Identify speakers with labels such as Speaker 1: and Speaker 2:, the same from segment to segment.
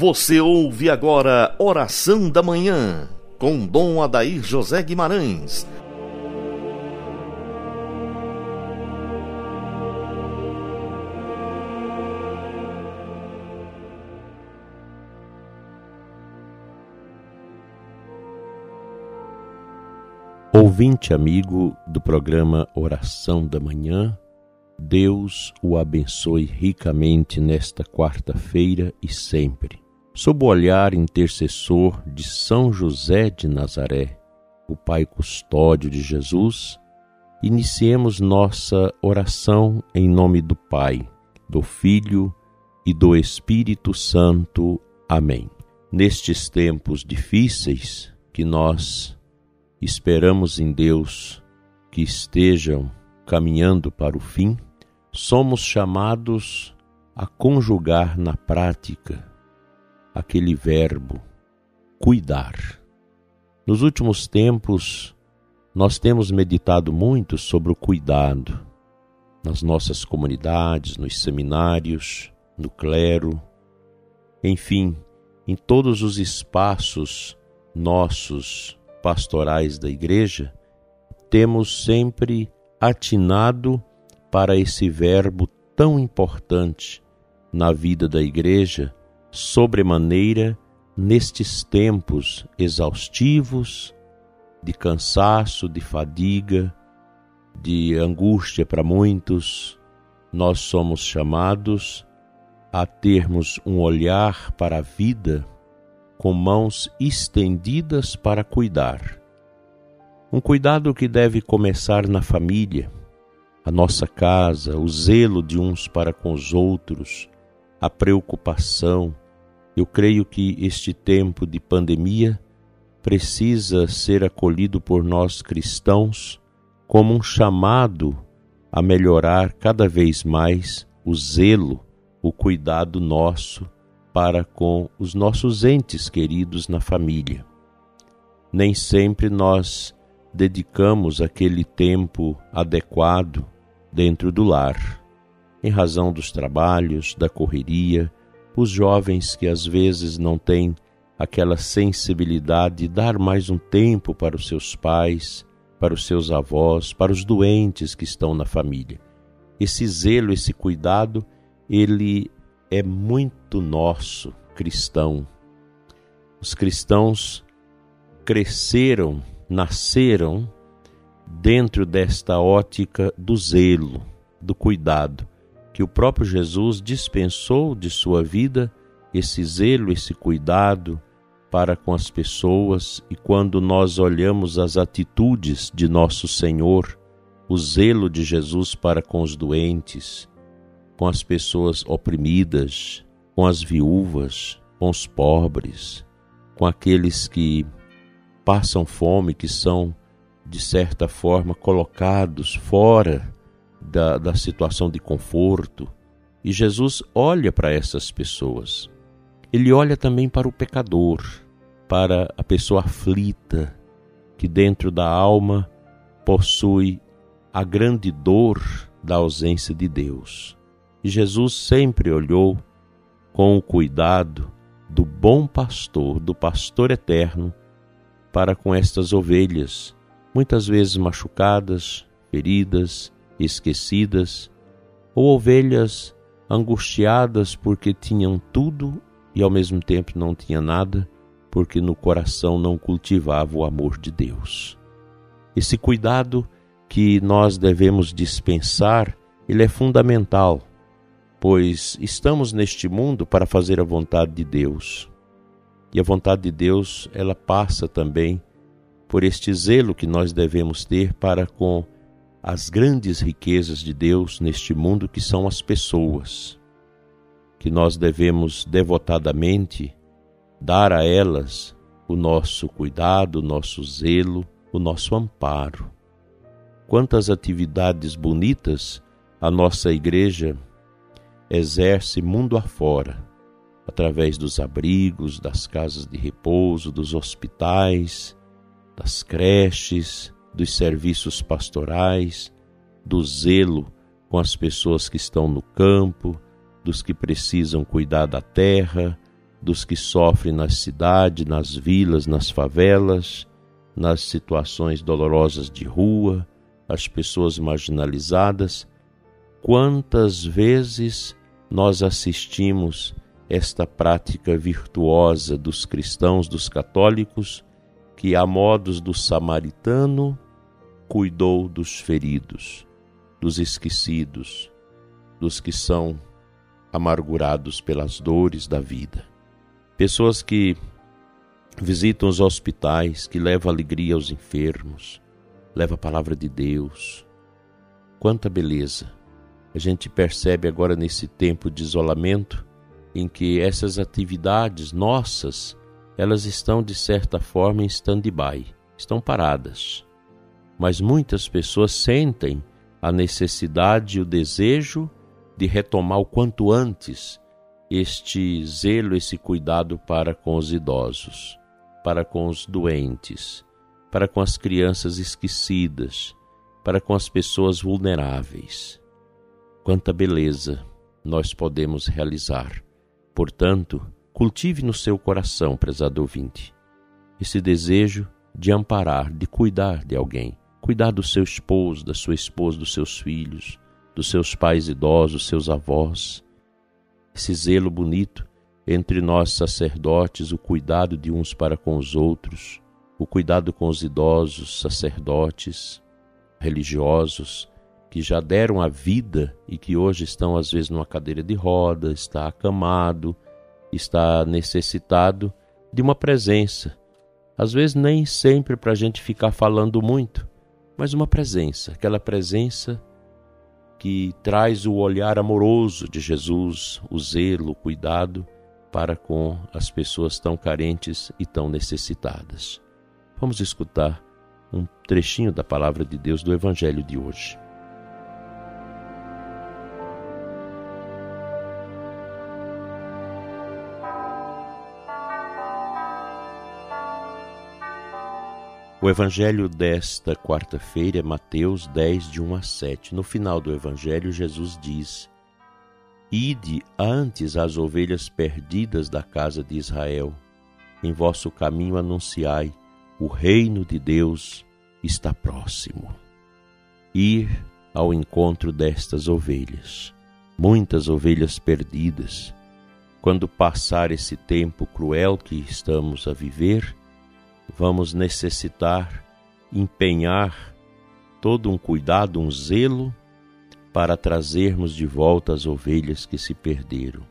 Speaker 1: Você ouve agora Oração da Manhã, com Dom Adair José Guimarães.
Speaker 2: Ouvinte amigo do programa Oração da Manhã, Deus o abençoe ricamente nesta quarta-feira e sempre. Sob o olhar intercessor de São José de Nazaré, o Pai custódio de Jesus, iniciemos nossa oração em nome do Pai, do Filho e do Espírito Santo. Amém. Nestes tempos difíceis que nós esperamos em Deus que estejam caminhando para o fim, somos chamados a conjugar na prática aquele verbo cuidar. Nos últimos tempos, nós temos meditado muito sobre o cuidado nas nossas comunidades, nos seminários, no clero, enfim, em todos os espaços nossos pastorais da igreja, temos sempre atinado para esse verbo tão importante na vida da igreja, sobremaneira nestes tempos exaustivos de cansaço, de fadiga, de angústia para muitos, nós somos chamados a termos um olhar para a vida com mãos estendidas para cuidar. Um cuidado que deve começar na família, a nossa casa, o zelo de uns para com os outros, a preocupação. Eu creio que este tempo de pandemia precisa ser acolhido por nós cristãos como um chamado a melhorar cada vez mais o zelo, o cuidado nosso para com os nossos entes queridos na família. Nem sempre nós dedicamos aquele tempo adequado dentro do lar, em razão dos trabalhos, da correria, os jovens que às vezes não têm aquela sensibilidade de dar mais um tempo para os seus pais, para os seus avós, para os doentes que estão na família. Esse zelo, esse cuidado, ele é muito nosso cristão. Os cristãos cresceram nasceram dentro desta ótica do zelo, do cuidado, que o próprio Jesus dispensou de sua vida esse zelo, esse cuidado para com as pessoas, e quando nós olhamos as atitudes de nosso Senhor, o zelo de Jesus para com os doentes, com as pessoas oprimidas, com as viúvas, com os pobres, com aqueles que passam fome, que são, de certa forma, colocados fora da, da situação de conforto. E Jesus olha para essas pessoas. Ele olha também para o pecador, para a pessoa aflita, que dentro da alma possui a grande dor da ausência de Deus. E Jesus sempre olhou com o cuidado do bom pastor, do pastor eterno, para com estas ovelhas, muitas vezes machucadas, feridas, esquecidas, ou ovelhas angustiadas porque tinham tudo e ao mesmo tempo não tinha nada, porque no coração não cultivava o amor de Deus. Esse cuidado que nós devemos dispensar, ele é fundamental, pois estamos neste mundo para fazer a vontade de Deus. E a vontade de Deus, ela passa também por este zelo que nós devemos ter para com as grandes riquezas de Deus neste mundo, que são as pessoas, que nós devemos devotadamente dar a elas o nosso cuidado, o nosso zelo, o nosso amparo. Quantas atividades bonitas a nossa igreja exerce mundo afora através dos abrigos, das casas de repouso, dos hospitais, das creches, dos serviços pastorais, do zelo com as pessoas que estão no campo, dos que precisam cuidar da terra, dos que sofrem na cidade, nas vilas, nas favelas, nas situações dolorosas de rua, as pessoas marginalizadas. Quantas vezes nós assistimos esta prática virtuosa dos cristãos, dos católicos, que, a modos do samaritano, cuidou dos feridos, dos esquecidos, dos que são amargurados pelas dores da vida. Pessoas que visitam os hospitais, que levam alegria aos enfermos, levam a palavra de Deus. Quanta beleza! A gente percebe agora nesse tempo de isolamento em que essas atividades nossas, elas estão de certa forma em stand-by, estão paradas. Mas muitas pessoas sentem a necessidade e o desejo de retomar o quanto antes este zelo, esse cuidado para com os idosos, para com os doentes, para com as crianças esquecidas, para com as pessoas vulneráveis. Quanta beleza nós podemos realizar. Portanto, cultive no seu coração, prezado ouvinte, esse desejo de amparar, de cuidar de alguém, cuidar do seu esposo, da sua esposa, dos seus filhos, dos seus pais idosos, seus avós. Esse zelo bonito entre nós sacerdotes, o cuidado de uns para com os outros, o cuidado com os idosos, sacerdotes, religiosos, que já deram a vida e que hoje estão às vezes numa cadeira de roda, está acamado, está necessitado de uma presença. Às vezes nem sempre para a gente ficar falando muito, mas uma presença, aquela presença que traz o olhar amoroso de Jesus, o zelo, o cuidado para com as pessoas tão carentes e tão necessitadas. Vamos escutar um trechinho da palavra de Deus do Evangelho de hoje. O evangelho desta quarta-feira é Mateus 10, de 1 a 7. No final do evangelho, Jesus diz: Ide antes às ovelhas perdidas da casa de Israel. Em vosso caminho anunciai: o reino de Deus está próximo. Ir ao encontro destas ovelhas, muitas ovelhas perdidas. Quando passar esse tempo cruel que estamos a viver, vamos necessitar empenhar todo um cuidado, um zelo para trazermos de volta as ovelhas que se perderam,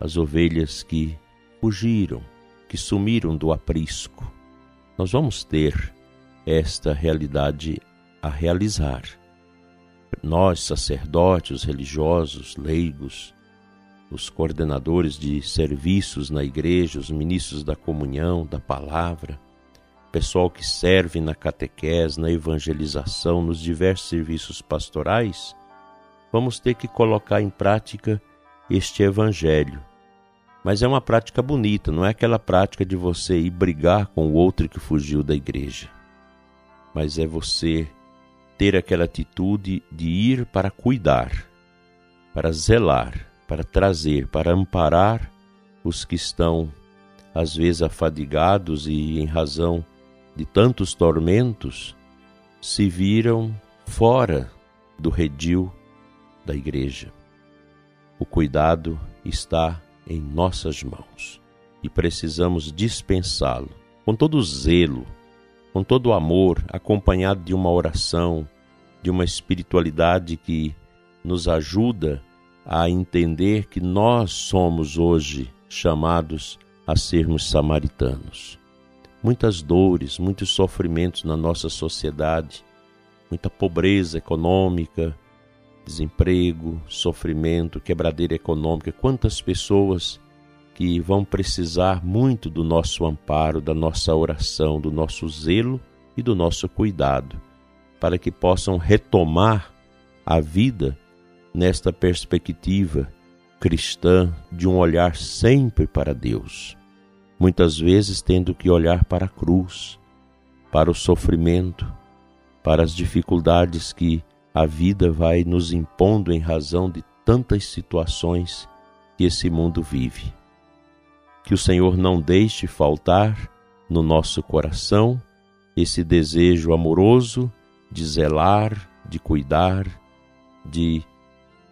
Speaker 2: as ovelhas que fugiram, que sumiram do aprisco. Nós vamos ter esta realidade a realizar. Nós, sacerdotes, religiosos, leigos, os coordenadores de serviços na igreja, os ministros da comunhão, da palavra, pessoal que serve na catequese, na evangelização, nos diversos serviços pastorais, vamos ter que colocar em prática este evangelho. Mas é uma prática bonita, não é aquela prática de você ir brigar com o outro que fugiu da igreja. Mas é você ter aquela atitude de ir para cuidar, para zelar, para trazer, para amparar os que estão às vezes afadigados e em razão de tantos tormentos, se viram fora do redil da igreja. O cuidado está em nossas mãos e precisamos dispensá-lo com todo zelo, com todo amor, acompanhado de uma oração, de uma espiritualidade que nos ajuda a entender que nós somos hoje chamados a sermos samaritanos muitas dores, muitos sofrimentos na nossa sociedade, muita pobreza econômica, desemprego, sofrimento, quebradeira econômica. Quantas pessoas que vão precisar muito do nosso amparo, da nossa oração, do nosso zelo e do nosso cuidado, para que possam retomar a vida nesta perspectiva cristã de um olhar sempre para Deus muitas vezes tendo que olhar para a cruz, para o sofrimento, para as dificuldades que a vida vai nos impondo em razão de tantas situações que esse mundo vive. Que o Senhor não deixe faltar no nosso coração esse desejo amoroso de zelar, de cuidar, de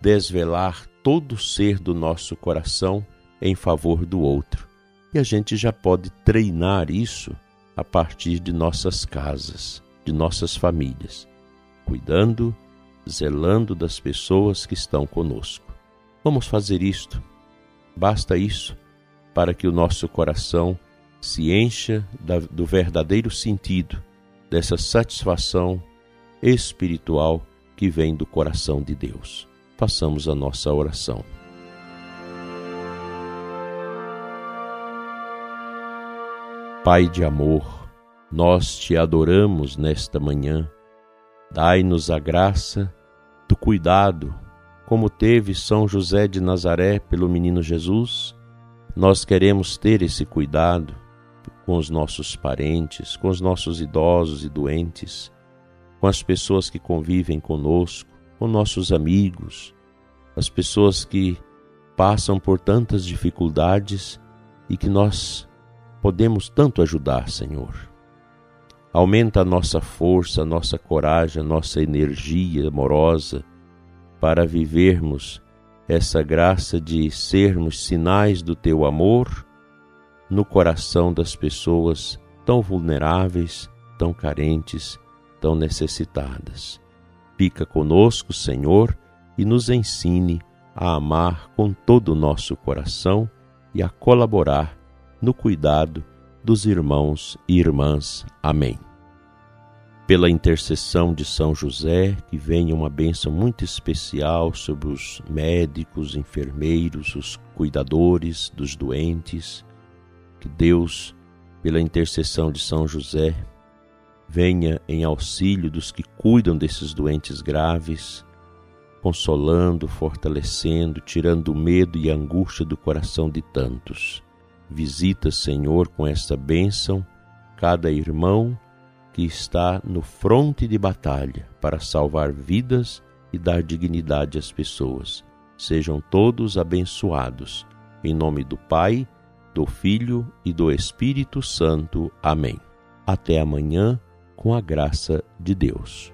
Speaker 2: desvelar todo o ser do nosso coração em favor do outro. E a gente já pode treinar isso a partir de nossas casas, de nossas famílias, cuidando, zelando das pessoas que estão conosco. Vamos fazer isto. Basta isso para que o nosso coração se encha do verdadeiro sentido dessa satisfação espiritual que vem do coração de Deus. Façamos a nossa oração. Pai de amor, nós te adoramos nesta manhã. Dai-nos a graça do cuidado, como teve São José de Nazaré pelo menino Jesus. Nós queremos ter esse cuidado com os nossos parentes, com os nossos idosos e doentes, com as pessoas que convivem conosco, com nossos amigos, as pessoas que passam por tantas dificuldades e que nós podemos tanto ajudar, Senhor. Aumenta a nossa força, a nossa coragem, a nossa energia amorosa para vivermos essa graça de sermos sinais do teu amor no coração das pessoas tão vulneráveis, tão carentes, tão necessitadas. Fica conosco, Senhor, e nos ensine a amar com todo o nosso coração e a colaborar no cuidado dos irmãos e irmãs. Amém. Pela intercessão de São José, que venha uma bênção muito especial sobre os médicos, enfermeiros, os cuidadores dos doentes, que Deus, pela intercessão de São José, venha em auxílio dos que cuidam desses doentes graves, consolando, fortalecendo, tirando o medo e a angústia do coração de tantos. Visita, Senhor, com esta bênção, cada irmão que está no fronte de batalha para salvar vidas e dar dignidade às pessoas. Sejam todos abençoados. Em nome do Pai, do Filho e do Espírito Santo. Amém. Até amanhã, com a graça de Deus.